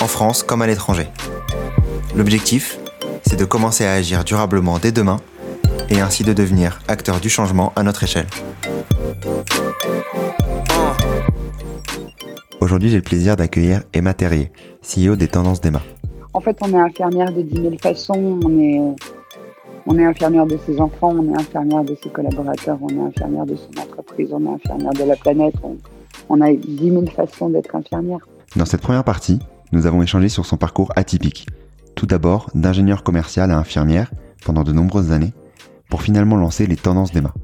en France comme à l'étranger. L'objectif, c'est de commencer à agir durablement dès demain et ainsi de devenir acteur du changement à notre échelle. Aujourd'hui, j'ai le plaisir d'accueillir Emma Terrier, CEO des Tendances d'Emma. En fait, on est infirmière de 10 000 façons. On est, on est infirmière de ses enfants, on est infirmière de ses collaborateurs, on est infirmière de son entreprise, on est infirmière de la planète. On, on a 10 000 façons d'être infirmière. Dans cette première partie, nous avons échangé sur son parcours atypique. Tout d'abord, d'ingénieur commercial à infirmière pendant de nombreuses années, pour finalement lancer les tendances d'Emma.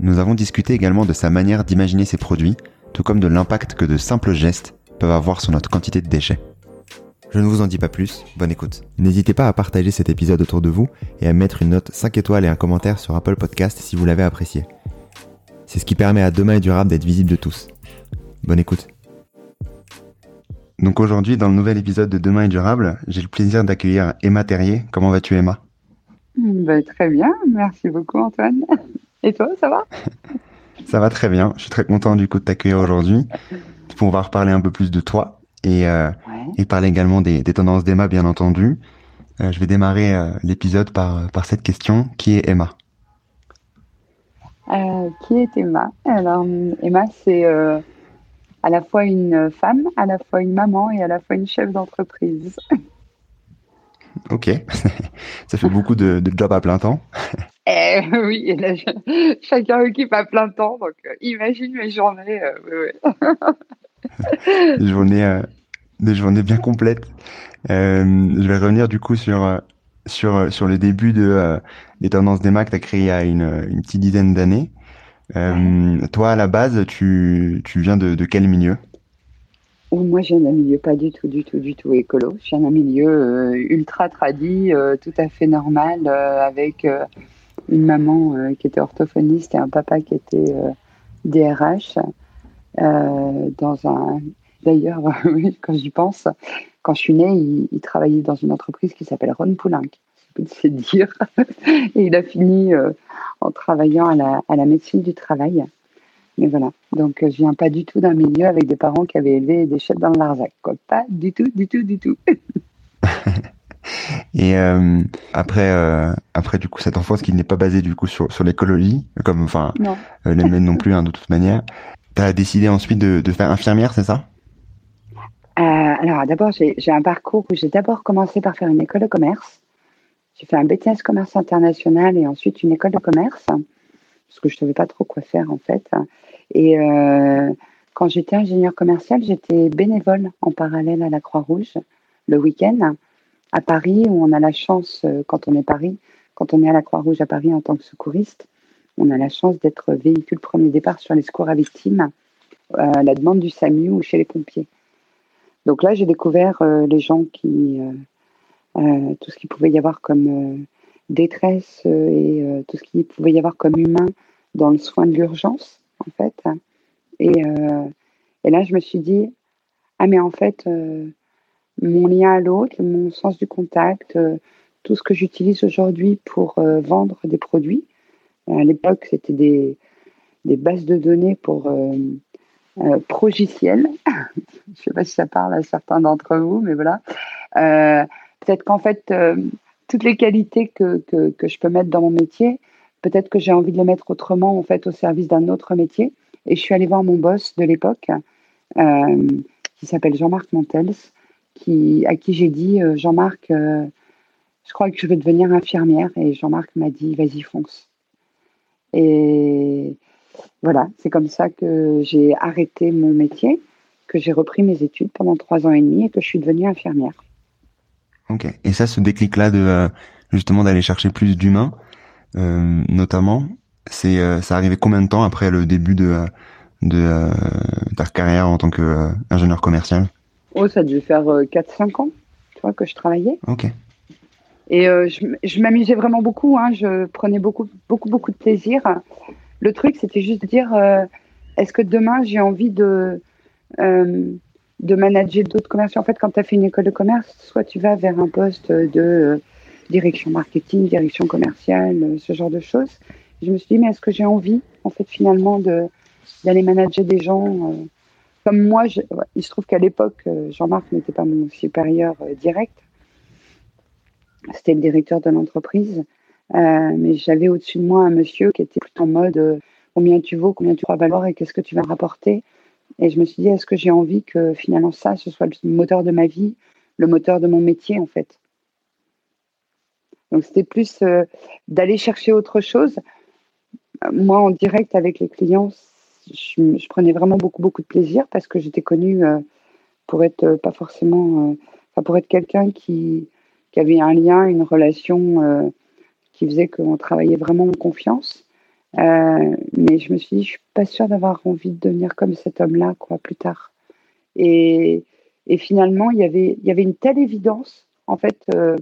Nous avons discuté également de sa manière d'imaginer ses produits, tout comme de l'impact que de simples gestes peuvent avoir sur notre quantité de déchets. Je ne vous en dis pas plus, bonne écoute. N'hésitez pas à partager cet épisode autour de vous et à mettre une note 5 étoiles et un commentaire sur Apple Podcast si vous l'avez apprécié. C'est ce qui permet à Demain et Durable d'être visible de tous. Bonne écoute. Donc aujourd'hui, dans le nouvel épisode de Demain est durable, j'ai le plaisir d'accueillir Emma Terrier. Comment vas-tu Emma? Ben, Très bien, merci beaucoup Antoine. Et toi, ça va? Ça va très bien, je suis très content du coup de t'accueillir aujourd'hui. On va reparler un peu plus de toi et, euh, ouais. et parler également des, des tendances d'Emma, bien entendu. Euh, je vais démarrer euh, l'épisode par, par cette question. Qui est Emma? Qui est Emma? Alors, Emma, c'est à la fois une femme, à la fois une maman et à la fois une chef d'entreprise. Ok, ça fait beaucoup de, de jobs à plein temps. Eh oui, et là, je- chacun occupe à plein temps, donc euh, imagine mes journées. euh. Des journées, euh, des journées bien complètes. Je vais revenir du coup sur, sur, sur le début de, des tendances d'Emma que tu as créé il y a une, une petite dizaine d'années. Euh, toi, à la base, tu, tu viens de, de quel milieu? Ou moi, je viens d'un milieu pas du tout, du tout, du tout écolo. Je viens d'un milieu euh, ultra tradit, euh, tout à fait normal, avec une maman qui était orthophoniste et un papa qui était DRH. dans un... D'ailleurs, quand j'y pense, quand je suis née, il, il travaillait dans une entreprise qui s'appelle Ron Poulenc. C'est dire. et il a fini euh, en travaillant à la, à la médecine du travail. Mais voilà. Donc, euh, je viens pas du tout d'un milieu avec des parents qui avaient élevé des chefs dans le Larzac. Quoi. Pas du tout, du tout, du tout. Et euh, après, euh, après du coup, cette enfance qui n'est pas basée du coup sur, sur l'écologie, comme enfin Non. euh, les miennes non plus, hein, de toute manière. T'as décidé ensuite de, de faire infirmière, c'est ça? Alors, d'abord, j'ai j'ai un parcours où j'ai d'abord commencé par faire une école de commerce. J'ai fait un BTS commerce international et ensuite une école de commerce, parce que je ne savais pas trop quoi faire en fait. Et euh, quand j'étais ingénieur commercial, j'étais bénévole en parallèle à la Croix-Rouge le week-end à Paris, où on a la chance, euh, quand on est Paris, quand on est à la Croix-Rouge à Paris en tant que secouriste, on a la chance d'être véhicule premier départ sur les secours à victimes, euh, à la demande du SAMU ou chez les pompiers. Donc là, j'ai découvert euh, les gens qui, euh, tout ce qu'il pouvait y avoir comme euh, détresse euh, et euh, tout ce qu'il pouvait y avoir comme humain dans le soin de l'urgence, en fait. Et, euh, et là, je me suis dit, ah mais en fait, euh, mon lien à l'autre, mon sens du contact, euh, tout ce que j'utilise aujourd'hui pour euh, vendre des produits. À l'époque, c'était des, des bases de données pour euh, euh, progiciel. Je ne sais pas si ça parle à certains d'entre vous, mais voilà. Peut-être qu'en fait, euh, toutes les qualités que, je peux mettre dans mon métier, peut-être que j'ai envie de les mettre autrement, en fait, au service d'un autre métier. Et je suis allée voir mon boss de l'époque, euh, qui s'appelle Jean-Marc Montels, qui, à qui j'ai dit, euh, Jean-Marc, je crois que je veux devenir infirmière. Et Jean-Marc m'a dit, vas-y, fonce. Et voilà, c'est comme ça que j'ai arrêté mon métier, que j'ai repris mes études pendant trois ans et demi et que je suis devenue infirmière. Ok. Et ça, ce déclic-là de euh, justement d'aller chercher plus d'humains, euh, notamment, c'est euh, ça arrivé combien de temps après le début de de ta carrière en tant qu'ingénieur commercial? Oh, ça dû faire euh, 4-5 ans. tu vois, que je travaillais. Ok. Et euh, je, je m'amusais vraiment beaucoup. Hein, je prenais beaucoup, beaucoup, beaucoup de plaisir. Le truc, c'était juste de dire euh, est-ce que demain j'ai envie de, euh, de manager d'autres commerces En fait, quand tu as fait une école de commerce, soit tu vas vers un poste de euh, direction marketing, direction commerciale, euh, ce genre de choses. Je me suis dit mais est-ce que j'ai envie, en fait, finalement, d'aller manager des gens euh, comme moi Il se trouve qu'à l'époque, Jean-Marc n'était pas mon supérieur direct. C'était le directeur de l'entreprise. Mais j'avais au-dessus de moi un monsieur qui était plutôt en mode combien tu vaux, combien tu crois valoir et qu'est-ce que tu vas rapporter. Et je me suis dit, est-ce que j'ai envie que finalement ça, ce soit le moteur de ma vie, le moteur de mon métier en fait? Donc c'était plus euh, d'aller chercher autre chose. Euh, Moi, en direct avec les clients, je, prenais vraiment beaucoup, beaucoup de plaisir parce que j'étais connue euh, pour être pas forcément, pour être quelqu'un qui, qui avait un lien, une relation qui faisait qu'on travaillait vraiment en confiance. Euh, mais je me suis dit, je suis pas sûre d'avoir envie de devenir comme cet homme-là, quoi, plus tard. Et, finalement, il y avait, une telle évidence, en fait. Euh,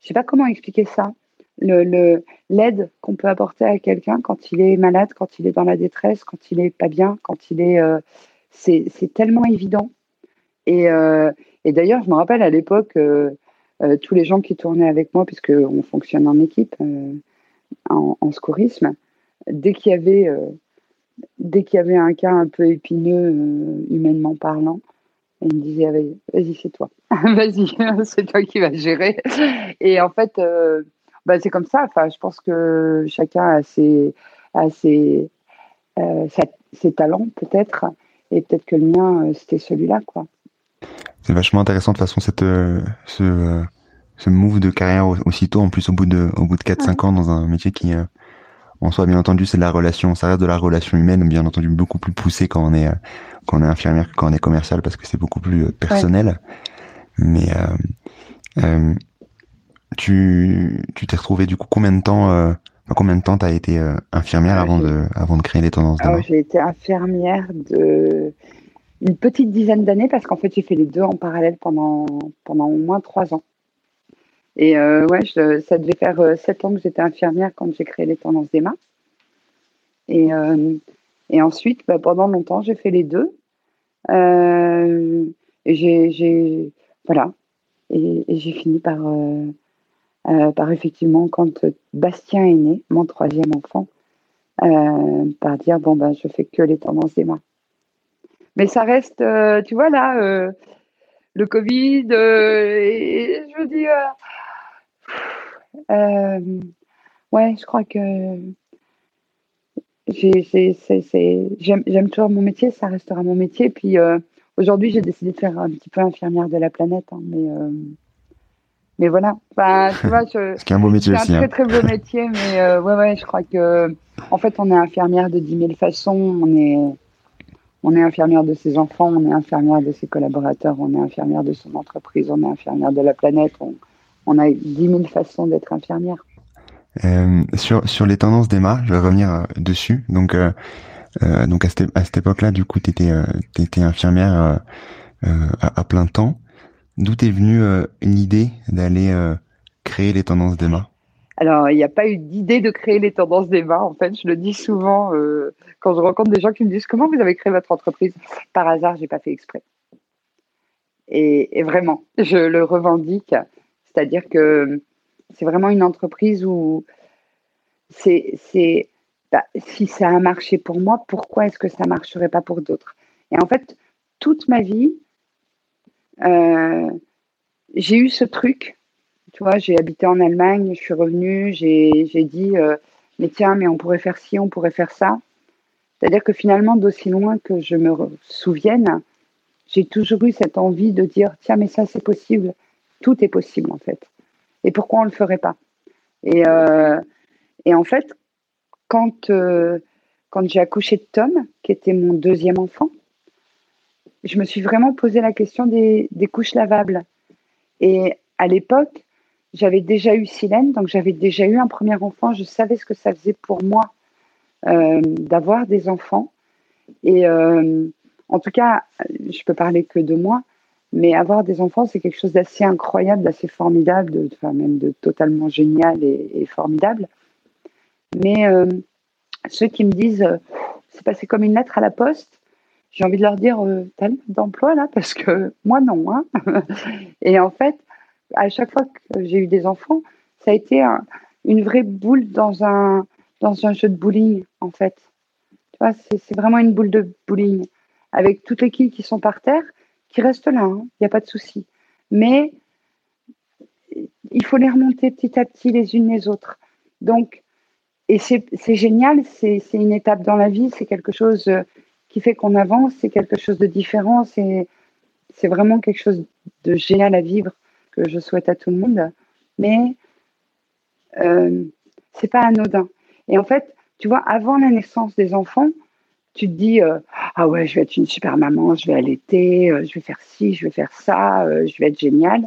je sais pas comment expliquer ça. L'aide qu'on peut apporter à quelqu'un quand il est malade, quand il est dans la détresse, quand il est pas bien, quand il est, euh, c'est, tellement évident. Et, euh, et d'ailleurs, je me rappelle à l'époque, tous les gens qui tournaient avec moi, puisque on fonctionne en équipe, en, en dès qu'il y avait, euh, dès qu'il y avait un cas un peu épineux, euh, humainement parlant, ils me disaient, vas-y, c'est toi. vas-y, c'est toi qui vas gérer. Et en fait, euh, bah, c'est comme ça. Enfin, je pense que chacun a ses, a ses, ses talents, peut-être. Et peut-être que le mien, c'était celui-là, quoi. C'est vachement intéressant de façon cette, ce, ce move de carrière au- aussitôt, en plus au bout de, au bout de 4-5 ans dans un métier qui, euh, en soi, bien entendu, c'est de la relation, ça reste de la relation humaine, bien entendu, beaucoup plus poussée quand on est, euh, quand on est infirmière que quand on est commercial parce que c'est beaucoup plus euh, personnel. Mais, euh, euh, tu, tu t'es retrouvé du coup combien de temps, euh, combien de temps t'as été euh, infirmière Ah, avant de, avant de créer les tendances Alors, j'ai été infirmière de une petite dizaine d'années parce qu'en fait, j'ai fait les deux en parallèle pendant, pendant au moins trois ans. Et euh, ouais, ça devait faire euh, sept ans que j'étais infirmière quand j'ai créé les tendances d'Emma. Et, euh, et ensuite, bah, pendant longtemps, j'ai fait les deux. Euh, et j'ai, voilà. Et, j'ai fini par, par effectivement, quand Bastien est né, mon troisième enfant, par dire bon ben je fais que les tendances d'Emma. Mais ça reste, tu vois là, le Covid, je me dis, ouais, je crois que j'ai, j'ai- c'est- c'est- j'aime, toujours mon métier, ça restera mon métier. Puis euh, aujourd'hui, j'ai décidé de faire un petit peu infirmière de la planète, hein, mais euh, mais voilà. Enfin, tu vois, je, Ce qui est un beau métier c'est aussi. un hein. très très beau métier, mais euh, ouais, ouais, je crois que, en fait, on est infirmière de 10 000 façons. On est, on est infirmière de ses enfants, on est infirmière de ses collaborateurs, on est infirmière de son entreprise, on est infirmière de la planète. On, on a 10 000 façons d'être infirmière. Euh, sur sur les tendances d'Emma, je vais revenir euh, dessus. Donc euh, euh, donc à cette à cette époque-là, du coup, euh, t'étais infirmière à, à plein temps. D'où t'es venue l'idée d'aller créer les tendances d'Emma? Alors, il n'y a pas eu d'idée de créer les tendances d'Emma. En fait, je le dis souvent euh, quand je rencontre des gens qui me disent comment vous avez créé votre entreprise? Par hasard, j'ai pas fait exprès. Et, et vraiment, je le revendique. C'est-à-dire que c'est vraiment une entreprise où c'est, bah, si ça a marché pour moi, pourquoi est-ce que ça marcherait pas pour d'autres? Et en fait, toute ma vie, euh, j'ai eu ce truc tu vois, j'ai habité en Allemagne, je suis revenue, j'ai dit, euh, mais tiens, mais on pourrait faire ci, on pourrait faire ça. C'est-à-dire que finalement, d'aussi loin que je me souvienne, j'ai toujours eu cette envie de dire, tiens, mais ça, c'est possible. Tout est possible, en fait. Et pourquoi on ne le ferait pas? Et, euh, et en fait, quand, euh, quand j'ai accouché de Tom, qui était mon deuxième enfant, je me suis vraiment posé la question des, couches lavables. Et à l'époque, j'avais déjà eu Silène, donc j'avais déjà eu un premier enfant. Je savais ce que ça faisait pour moi euh, d'avoir des enfants. Et en tout cas, je peux parler que de moi. Mais avoir des enfants, c'est quelque chose d'assez incroyable, d'assez formidable, de, enfin, même de totalement génial et, formidable. Mais euh, ceux qui me disent, euh, c'est passé comme une lettre à la poste, j'ai envie de leur dire, euh, t'as d'emploi là? Parce que moi, non. Hein et en fait, à chaque fois que j'ai eu des enfants, ça a été une vraie boule dans un, dans un jeu de bowling, en fait. Tu vois, c'est vraiment une boule de bowling avec toutes les quilles qui sont par terre, qui restent là, il hein, n'y a pas de souci. Mais il faut les remonter petit à petit les unes les autres. Donc, et c'est génial, c'est une étape dans la vie, c'est quelque chose qui fait qu'on avance, c'est quelque chose de différent, c'est vraiment quelque chose de génial à vivre que je souhaite à tout le monde. Mais euh, c'est pas anodin. Et en fait, tu vois, avant la naissance des enfants, tu te dis euh, ah ouais, je vais être une super maman, je vais allaiter, euh, je vais faire ci, je vais faire ça, euh, je vais être géniale.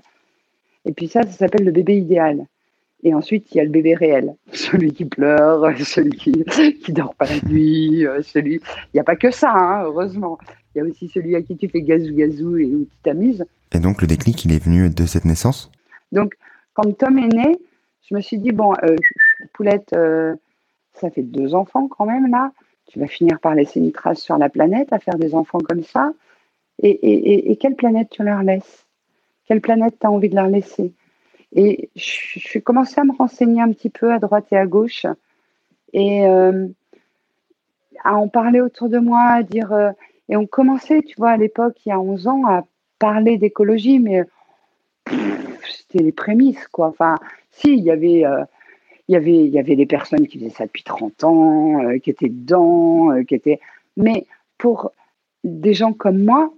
Et puis ça, ça s'appelle le bébé idéal. Et ensuite, il y a le bébé réel, celui qui pleure, celui qui qui dort pas la nuit, celui. Il n'y a pas que ça, hein, heureusement. Il y a aussi celui à qui tu fais gazou gazou et où tu t'amuses. Et donc le déclic, il est venu de cette naissance? Donc quand Tom est né, je me suis dit bon, Poulette, ça fait deux enfants quand même là tu vas finir par laisser une trace sur la planète à faire des enfants comme ça. Et, quelle planète tu leur laisses? Quelle planète tu as envie de leur laisser? Et je, suis commencé à me renseigner un petit peu à droite et à gauche et euh, à en parler autour de moi, à dire. Euh, et on commençait, tu vois, à l'époque, il y a 11 ans, à parler d'écologie, mais c'était les prémices, quoi. Enfin, si, il y avait. Euh, il y avait, il y avait des personnes qui faisaient ça depuis 30 ans, euh, qui étaient dedans, euh, qui étaient. Mais pour des gens comme moi,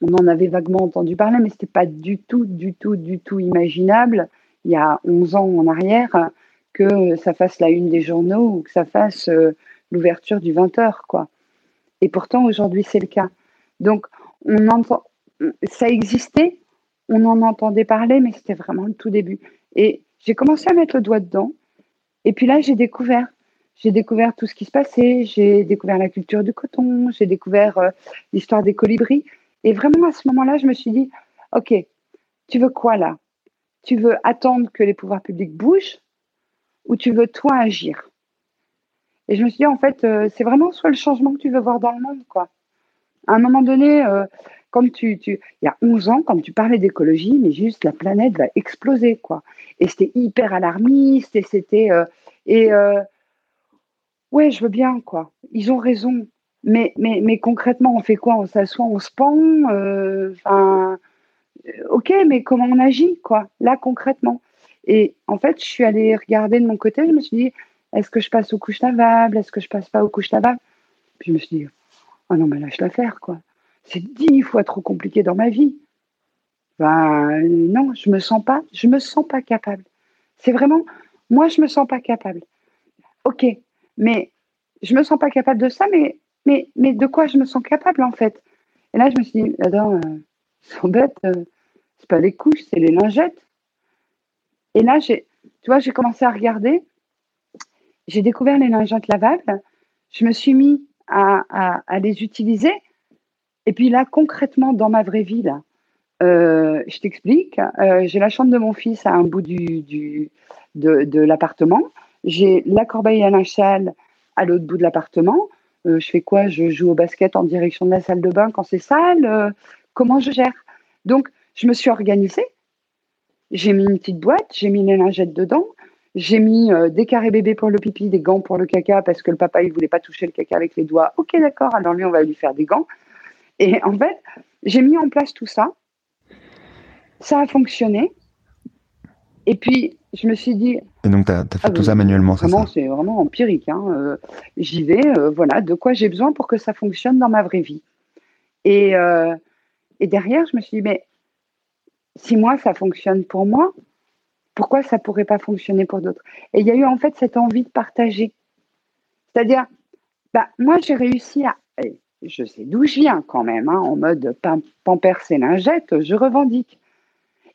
on en avait vaguement entendu parler, mais ce n'était pas du tout, du tout, du tout imaginable, il y a 11 ans en arrière, que ça fasse la une des journaux ou que ça fasse euh, l'ouverture du 20h, quoi. Et pourtant, aujourd'hui, c'est le cas. Donc, on entend, ça existait, on en entendait parler, mais c'était vraiment le tout début. Et j'ai commencé à mettre le doigt dedans. Et puis là, j'ai découvert. J'ai découvert tout ce qui se passait. J'ai découvert la culture du coton. J'ai découvert euh, l'histoire des colibris. Et vraiment, à ce moment-là, je me suis dit, OK, tu veux quoi là? Tu veux attendre que les pouvoirs publics bougent ou tu veux toi agir? Et je me suis dit, en fait, euh, c'est vraiment soit le changement que tu veux voir dans le monde, quoi. À un moment donné, euh, tu, tu, il y a 11 ans, quand tu parlais d'écologie, mais juste la planète va exploser, quoi. Et c'était hyper alarmiste, et c'était. Euh, et euh, ouais, je veux bien, quoi. Ils ont raison. Mais, mais, mais concrètement, on fait quoi? On s'assoit, on se pend euh, Enfin. ok, mais comment on agit, quoi, là, concrètement? Et en fait, je suis allée regarder de mon côté, je me suis dit, est-ce que je passe aux couches lavables Est-ce que je passe pas aux couches lavables Puis je me suis dit, oh non, mais lâche l'affaire, quoi c'est dix fois trop compliqué dans ma vie. Ben non, je me sens pas, je me sens pas capable. C'est vraiment, moi je me sens pas capable. Ok, mais je me sens pas capable de ça, mais de quoi je me sens capable en fait? Et là je me suis dit, attends, euh, c'est bête, euh, c'est pas les couches, c'est les lingettes. Et là j'ai, tu vois, j'ai commencé à regarder, j'ai découvert les lingettes lavables, je me suis mis à les utiliser et puis là, concrètement, dans ma vraie vie, euh, je t'explique. Euh, j'ai la chambre de mon fils à un bout du, de, l'appartement. J'ai la corbeille à linge sale à l'autre bout de l'appartement. Euh, je fais quoi? Je joue au basket en direction de la salle de bain quand c'est sale. comment je gère? Donc, je me suis organisée. J'ai mis une petite boîte, j'ai mis les lingettes dedans. J'ai mis des carrés bébés pour le pipi, des gants pour le caca parce que le papa il voulait pas toucher le caca avec les doigts. Ok d'accord, alors lui on va lui faire des gants. Et en fait, j'ai mis en place tout ça. Ça a fonctionné. Et puis, je me suis dit. Et donc, tu as, fait ah, tout ça manuellement, c'est ça C'est vraiment empirique. Hein. Euh, j'y vais, euh, voilà, de quoi j'ai besoin pour que ça fonctionne dans ma vraie vie. Et, euh, et derrière, je me suis dit, mais si moi, ça fonctionne pour moi, pourquoi ça pourrait pas fonctionner pour d'autres? Et il y a eu en fait cette envie de partager. C'est-à-dire, bah, moi, j'ai réussi à je sais d'où je viens quand même, hein, en mode pampers et lingettes, je revendique.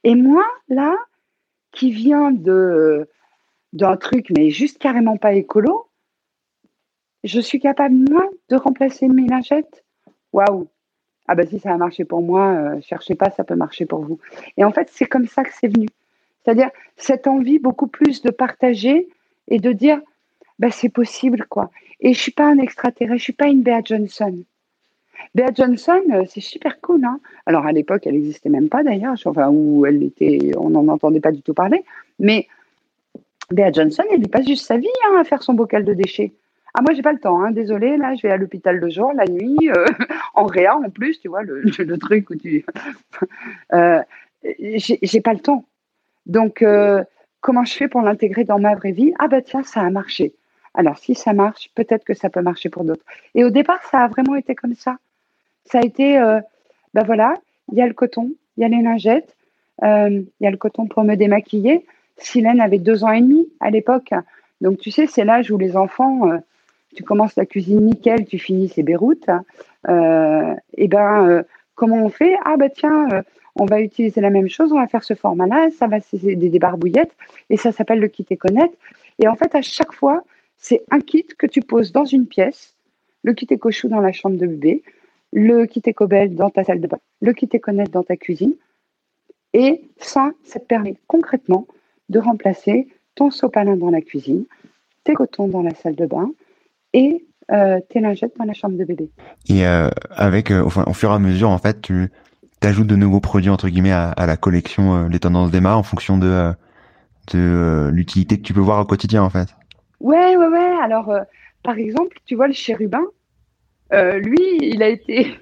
Et moi, là, qui viens d'un truc, mais juste carrément pas écolo, je suis capable, moi, de remplacer mes lingettes. Waouh, Ah bah si ça a marché pour moi, euh, cherchez pas, ça peut marcher pour vous. Et en fait, c'est comme ça que c'est venu. C'est-à-dire cette envie beaucoup plus de partager et de dire, bah c'est possible quoi. Et je suis pas un extraterrestre, je suis pas une Bea Johnson. Bea Johnson, euh, c'est super cool. Hein Alors à l'époque, elle n'existait même pas d'ailleurs, enfin où elle était, on n'en entendait pas du tout parler. Mais Bea Johnson, elle passe juste sa vie hein, à faire son bocal de déchets. Ah moi j'ai pas le temps, hein, désolé, là je vais à l'hôpital le jour, la nuit, euh, en réa en plus, tu vois, le, le truc où tu... euh, j'ai pas le temps. Donc euh, comment je fais pour l'intégrer dans ma vraie vie? Ah bah tiens, ça a marché. Alors si ça marche, peut-être que ça peut marcher pour d'autres. Et au départ, ça a vraiment été comme ça. Ça a été, ben voilà, il y a le coton, il y a les lingettes, euh, il y a le coton pour me démaquiller. Silène avait deux ans et demi à l'époque. Donc tu sais, c'est l'âge où les enfants, euh, tu commences la cuisine nickel, tu finis ces Beyrouth. et ben, comment on fait? Ah bah tiens, on va utiliser la même chose, on va faire ce format-là, ça va c'est des, des barbouillettes, et ça s'appelle le kit et connaître. Et en fait, à chaque fois, c'est un kit que tu poses dans une pièce, le kit écochou dans la chambre de bébé, le kit écobel dans ta salle de bain, le kit éconnette dans ta cuisine. Et ça, ça te permet concrètement de remplacer ton sopalin dans la cuisine, tes cotons dans la salle de bain et euh, tes lingettes dans la chambre de bébé. Et euh, avec, euh, enfin, au fur et à mesure, en fait, tu ajoutes de nouveaux produits entre guillemets à, à la collection euh, Les Tendances d'Emma en fonction de, de l'utilité que tu peux voir au quotidien, en fait. Ouais, ouais, ouais. Alors, par exemple, tu vois le chérubin, lui, il a été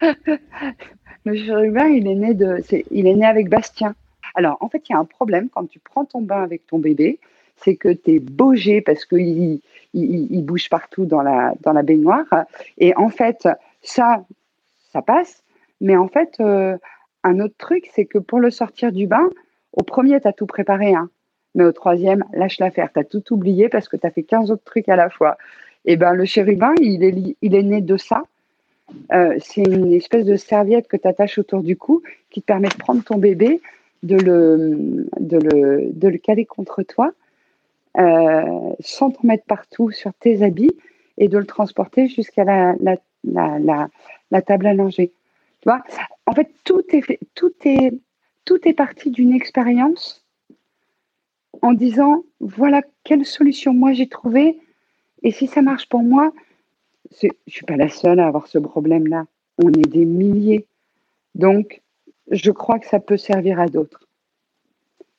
le chérubin, il est né de, il est né avec Bastien. Alors, en fait, il y a un problème quand tu prends ton bain avec ton bébé, c'est que tu es baugé parce qu'il il, bouge partout dans la, dans la baignoire. Et en fait, ça, ça passe. Mais en fait, euh, un autre truc, c'est que pour le sortir du bain, au premier, tu as tout préparé. Hein, mais au troisième, lâche l'affaire. Tu as tout oublié parce que tu as fait 15 autres trucs à la fois. Et ben le chérubin, il est, né de ça. Euh, c'est une espèce de serviette que tu attaches autour du cou qui te permet de prendre ton bébé, de le, de le, de le caler contre toi, euh, sans t'en mettre partout sur tes habits et de le transporter jusqu'à la, table à langer. Tu vois? En fait, tout est, fait, tout est, tout est parti d'une expérience en disant voilà quelle solution moi j'ai trouvée et si ça marche pour moi, je ne suis pas la seule à avoir ce problème-là. On est des milliers. Donc, je crois que ça peut servir à d'autres.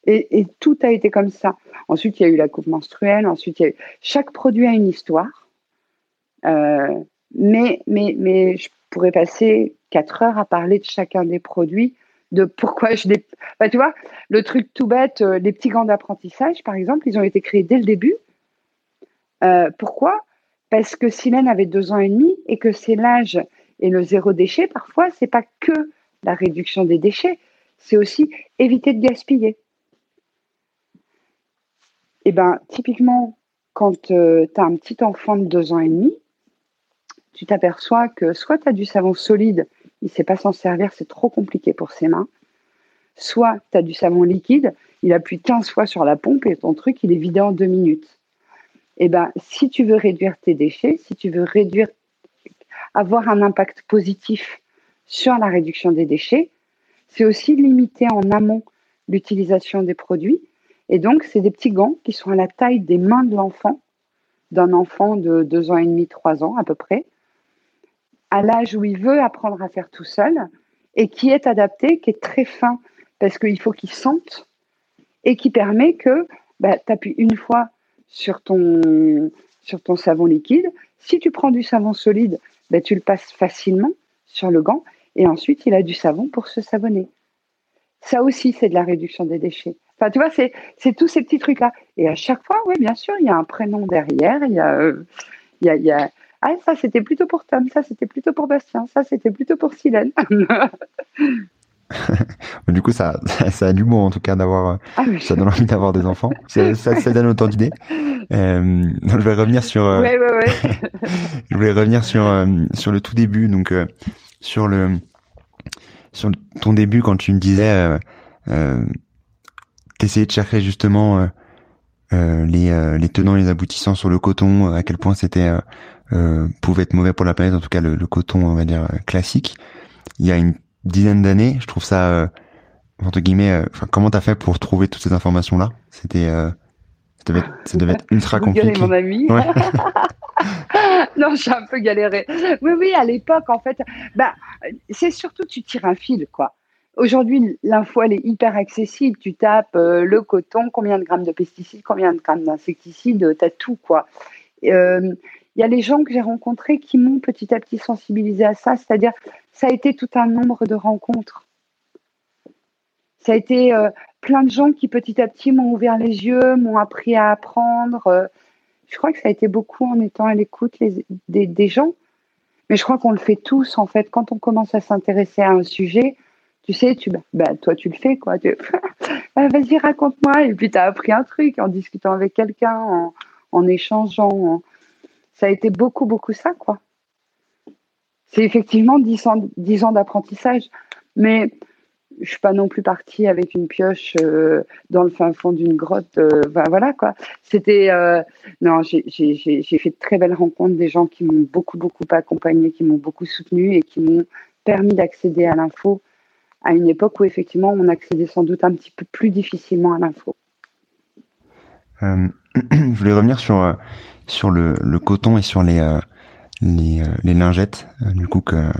Et, tout a été comme ça. Ensuite, il y a eu la coupe menstruelle. Ensuite, il y a eu... chaque produit a une histoire. Euh, mais, mais, je pourrais passer quatre heures à parler de chacun des produits, de pourquoi je les. Enfin, tu vois, le truc tout bête, euh, les petits gants d'apprentissage, par exemple, ils ont été créés dès le début. Euh, pourquoi? Parce que Silène avait deux ans et demi et que c'est l'âge et le zéro déchet, parfois, c'est pas que la réduction des déchets, c'est aussi éviter de gaspiller. Et eh ben, typiquement, quand euh, tu as un petit enfant de deux ans et demi, tu t'aperçois que soit tu as du savon solide, il ne sait pas s'en servir, c'est trop compliqué pour ses mains, soit tu as du savon liquide, il appuie 15 fois sur la pompe et ton truc, il est vidé en deux minutes. Eh ben, si tu veux réduire tes déchets, si tu veux réduire, avoir un impact positif sur la réduction des déchets, c'est aussi limiter en amont l'utilisation des produits. Et donc, c'est des petits gants qui sont à la taille des mains de l'enfant, d'un enfant de 2 ans et demi, 3 ans à peu près, à l'âge où il veut apprendre à faire tout seul et qui est adapté, qui est très fin parce qu'il faut qu'il sente et qui permet que bah, tu appuies une fois sur ton, savon liquide. Si tu prends du savon solide, bah, tu le passes facilement sur le gant et ensuite il a du savon pour se savonner. Ça aussi, c'est de la réduction des déchets. Enfin, tu vois, c'est, c'est tous ces petits trucs-là. Et à chaque fois, oui, bien sûr, il y a un prénom derrière, il y a, euh, il ah, ça, c'était plutôt pour Tom, ça, c'était plutôt pour Bastien, ça, c'était plutôt pour Silène. du coup, ça, ça, a du mot en tout cas d'avoir, ah, ça donne envie d'avoir des enfants. Ça, ça, donne autant d'idées. Euh, je vais revenir sur. Euh, ouais, ouais, ouais. je voulais revenir sur euh, sur le tout début, donc euh, sur le sur ton début quand tu me disais, euh, euh, t'essayais de chercher justement les les tenants et les aboutissants sur le coton, à quel point c'était euh, pouvait être mauvais pour la planète, en tout cas le, le, coton, on va dire, classique. il y a une dizaine d'années. Je trouve ça, entre guillemets, enfin, comment t'as fait pour trouver toutes ces informations-là? C'était, ça devait, être, ça devait être ultra compliqué. mon ami. non, j'ai un peu galéré. Oui, oui, à l'époque, en fait, bah, c'est surtout tu tires un fil, quoi. Aujourd'hui, l'info, elle est hyper accessible. Tu tapes euh, le coton, combien de grammes de pesticides, combien de grammes d'insecticides, tu as tout, quoi. Il euh, y a les gens que j'ai rencontrés qui m'ont petit à petit sensibilisé à ça, c'est-à-dire, ça a été tout un nombre de rencontres. Ça a été euh, plein de gens qui petit à petit m'ont ouvert les yeux, m'ont appris à apprendre. je crois que ça a été beaucoup en étant à l'écoute des, gens. Mais je crois qu'on le fait tous, en fait. Quand on commence à s'intéresser à un sujet, tu sais, tu, bah, toi, tu le fais, quoi. Ah, vas-y, raconte-moi. Et puis, tu as appris un truc en discutant avec quelqu'un, en, échangeant. Ça a été beaucoup, beaucoup ça, quoi. C'est effectivement 10 ans, d'apprentissage. Mais je suis pas non plus partie avec une pioche euh, dans le fin fond d'une grotte. Euh, voilà, quoi. C'était. Euh, non, j'ai fait de très belles rencontres, des gens qui m'ont beaucoup, beaucoup accompagné, qui m'ont beaucoup soutenu et qui m'ont permis d'accéder à l'info à une époque où effectivement on accédait sans doute un petit peu plus difficilement à l'info. Je voulais revenir sur sur le, le, coton et sur les euh, les, les, lingettes du coup que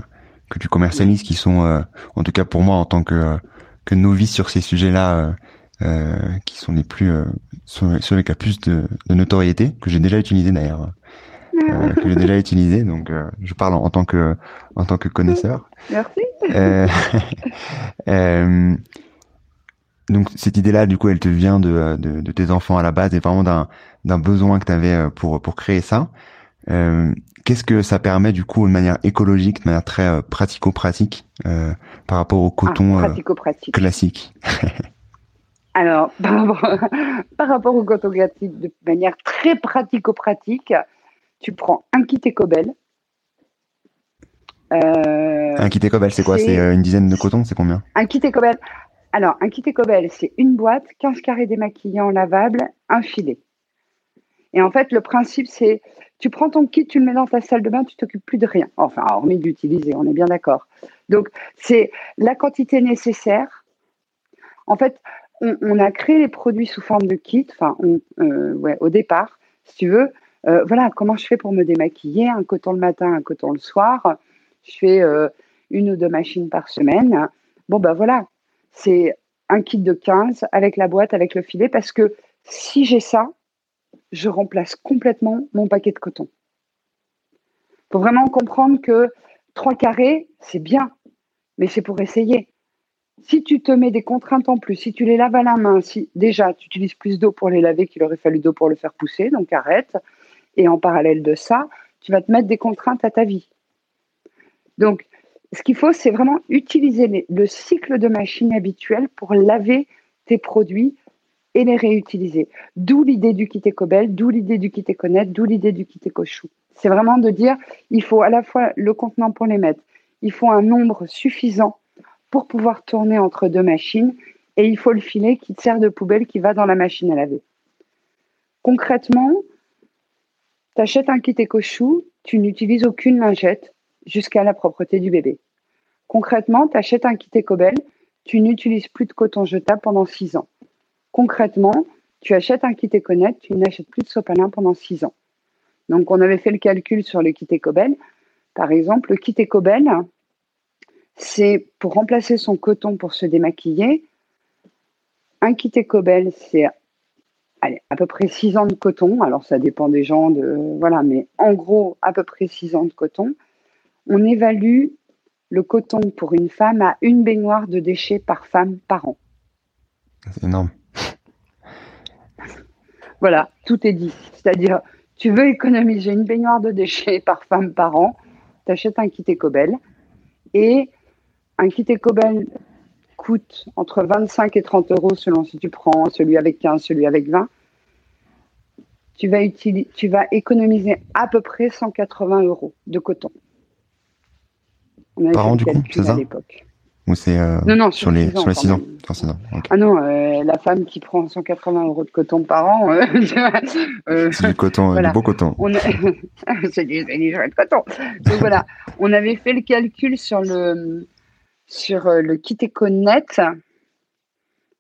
que tu commercialises qui sont en tout cas pour moi en tant que que novice sur ces sujets-là qui sont les plus ceux avec la plus de, de notoriété que j'ai déjà utilisé d'ailleurs euh, que j'ai déjà utilisé, donc euh, je parle en, tant que en tant que connaisseur. Merci. Euh, euh, donc cette idée-là, du coup, elle te vient de, de, de, tes enfants à la base et vraiment d'un d'un besoin que tu avais pour pour créer ça. Qu'est-ce que ça permet du coup de manière écologique, de manière très pratico-pratique par rapport au coton ah, classique? Alors, par rapport, par rapport au coton classique, de manière très pratico-pratique, tu prends un kit écobel. Euh, un kit écobel, c'est quoi? C'est euh, une dizaine de cotons C'est combien? Un kit écobel. Alors, un kit écobel, c'est une boîte, 15 carrés démaquillants lavables, un filet. Et en fait, le principe, c'est tu prends ton kit, tu le mets dans ta salle de bain, tu t'occupes plus de rien. Enfin, hormis d'utiliser, on est bien d'accord. Donc, c'est la quantité nécessaire. En fait, on, a créé les produits sous forme de kit, enfin, euh, au départ, si tu veux, euh, voilà, comment je fais pour me démaquiller? Un coton le matin, un coton le soir. Je fais euh, une ou deux machines par semaine. Bon, ben voilà, c'est un kit de 15 avec la boîte, avec le filet, parce que si j'ai ça, je remplace complètement mon paquet de coton. Il faut vraiment comprendre que trois carrés, c'est bien, mais c'est pour essayer. Si tu te mets des contraintes en plus, si tu les laves à la main, si déjà tu utilises plus d'eau pour les laver qu'il aurait fallu d'eau pour le faire pousser, donc arrête. Et en parallèle de ça, tu vas te mettre des contraintes à ta vie. Donc, ce qu'il faut, c'est vraiment utiliser le cycle de machine habituel pour laver tes produits et les réutiliser. D'où l'idée du kit Ecobel, d'où l'idée du kit Econet, d'où l'idée du kit Ecochou. C'est vraiment de dire, il faut à la fois le contenant pour les mettre, il faut un nombre suffisant pour pouvoir tourner entre deux machines et il faut le filet qui te sert de poubelle qui va dans la machine à laver. Concrètement, tu achètes un kit éco-chou, tu n'utilises aucune lingette jusqu'à la propreté du bébé. Concrètement, tu achètes un kit éco-belle, tu n'utilises plus de coton jetable pendant 6 ans. Concrètement, tu achètes un kit éco-net, tu n'achètes plus de sopalin pendant 6 ans. Donc, on avait fait le calcul sur le kit éco-belle. Par exemple, le kit éco-belle, c'est pour remplacer son coton pour se démaquiller. Un kit éco-belle, c'est à peu près 6 ans de coton. Alors, ça dépend des gens, de, voilà, mais en gros, à peu près 6 ans de coton. On évalue le coton pour une femme à une baignoire de déchets par femme par an. C'est énorme. Voilà, tout est dit. C'est-à-dire, tu veux économiser une baignoire de déchets par femme par an, tu achètes un kit écobel. Et un kit écobel coûte entre 25 et 30 euros selon si tu prends celui avec 15, celui avec 20. Tu vas, tu vas économiser à peu près 180 euros de coton. Par an, du coup, c'est ça Ou c'est euh, non, non, sur, les, sur les 6 ans, Ah non, euh, la femme qui prend 180 euros de coton par an. Euh, c'est du coton, du beau coton. c'est du, du coton. Donc voilà, on avait fait le calcul sur le sur le kit EcoNet.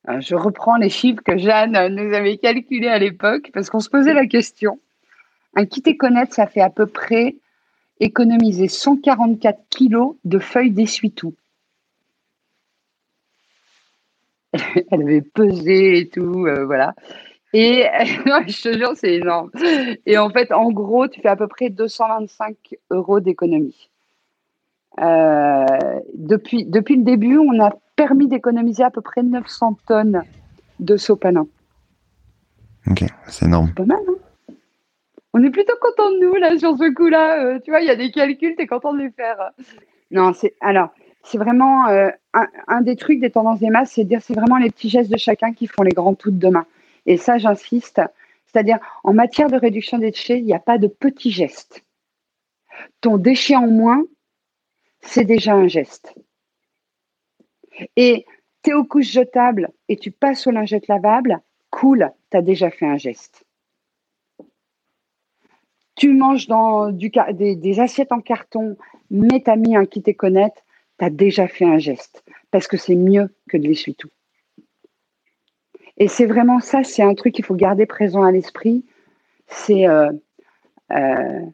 Je reprends les chiffres que Jeanne nous avait calculés à l'époque parce qu'on se posait la question. Un kit EcoNet, ça fait à peu près économiser 144 kilos de feuilles d'essuie-tout. Elle avait pesé et tout, euh, voilà. Et je te jure, c'est énorme. Et en fait, en gros, tu fais à peu près 225 euros d'économie. Euh, depuis, depuis le début, on a permis d'économiser à peu près 900 tonnes de sopanin. Ok, c'est énorme. Pas mal, hein? On est plutôt content de nous, là, sur ce coup-là. Euh, tu vois, il y a des calculs, tu es content de les faire. Non, c'est. Alors, c'est vraiment euh, un, des trucs des tendances des masses, c'est de dire c'est vraiment les petits gestes de chacun qui font les grands tout de demain. Et ça, j'insiste. C'est-à-dire, en matière de réduction des déchets, il n'y a pas de petits gestes. Ton déchet en moins, c'est déjà un geste. Et tu es aux couches jetables et tu passes aux lingettes lavables, cool, tu as déjà fait un geste. Tu manges dans des, assiettes en carton, mais tu as mis un kit connaître, tu as déjà fait un geste parce que c'est mieux que de l'essuie-tout. Et c'est vraiment ça, c'est un truc qu'il faut garder présent à l'esprit. C'est euh, euh,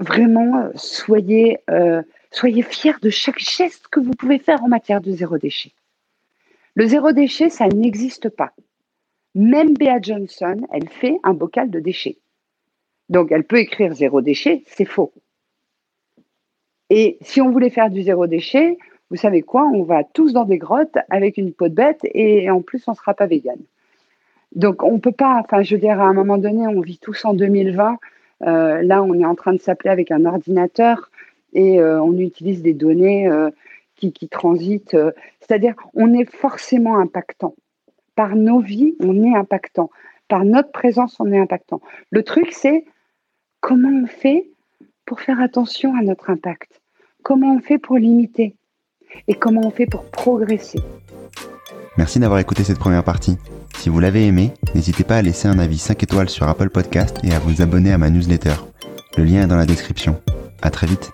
vraiment euh, soyez, soyez fiers de chaque geste que vous pouvez faire en matière de zéro déchet. Le zéro déchet, ça n'existe pas. Même Bea Johnson, elle fait un bocal de déchets. Donc elle peut écrire zéro déchet, c'est faux. Et si on voulait faire du zéro déchet, vous savez quoi On va tous dans des grottes avec une peau de bête et en plus on ne sera pas vegan. Donc on peut pas, enfin je veux dire, à un moment donné, on vit tous en 2020. Euh, là, on est en train de s'appeler avec un ordinateur et euh, on utilise des données euh, qui, qui, transitent. C'est-à-dire, on est forcément impactant. Par nos vies, on est impactant. Par notre présence, on est impactant. Le truc, c'est comment on fait pour faire attention à notre impact? Comment on fait pour limiter? Et comment on fait pour progresser? Merci d'avoir écouté cette première partie. Si vous l'avez aimé, n'hésitez pas à laisser un avis 5 étoiles sur Apple Podcast et à vous abonner à ma newsletter. Le lien est dans la description. À très vite.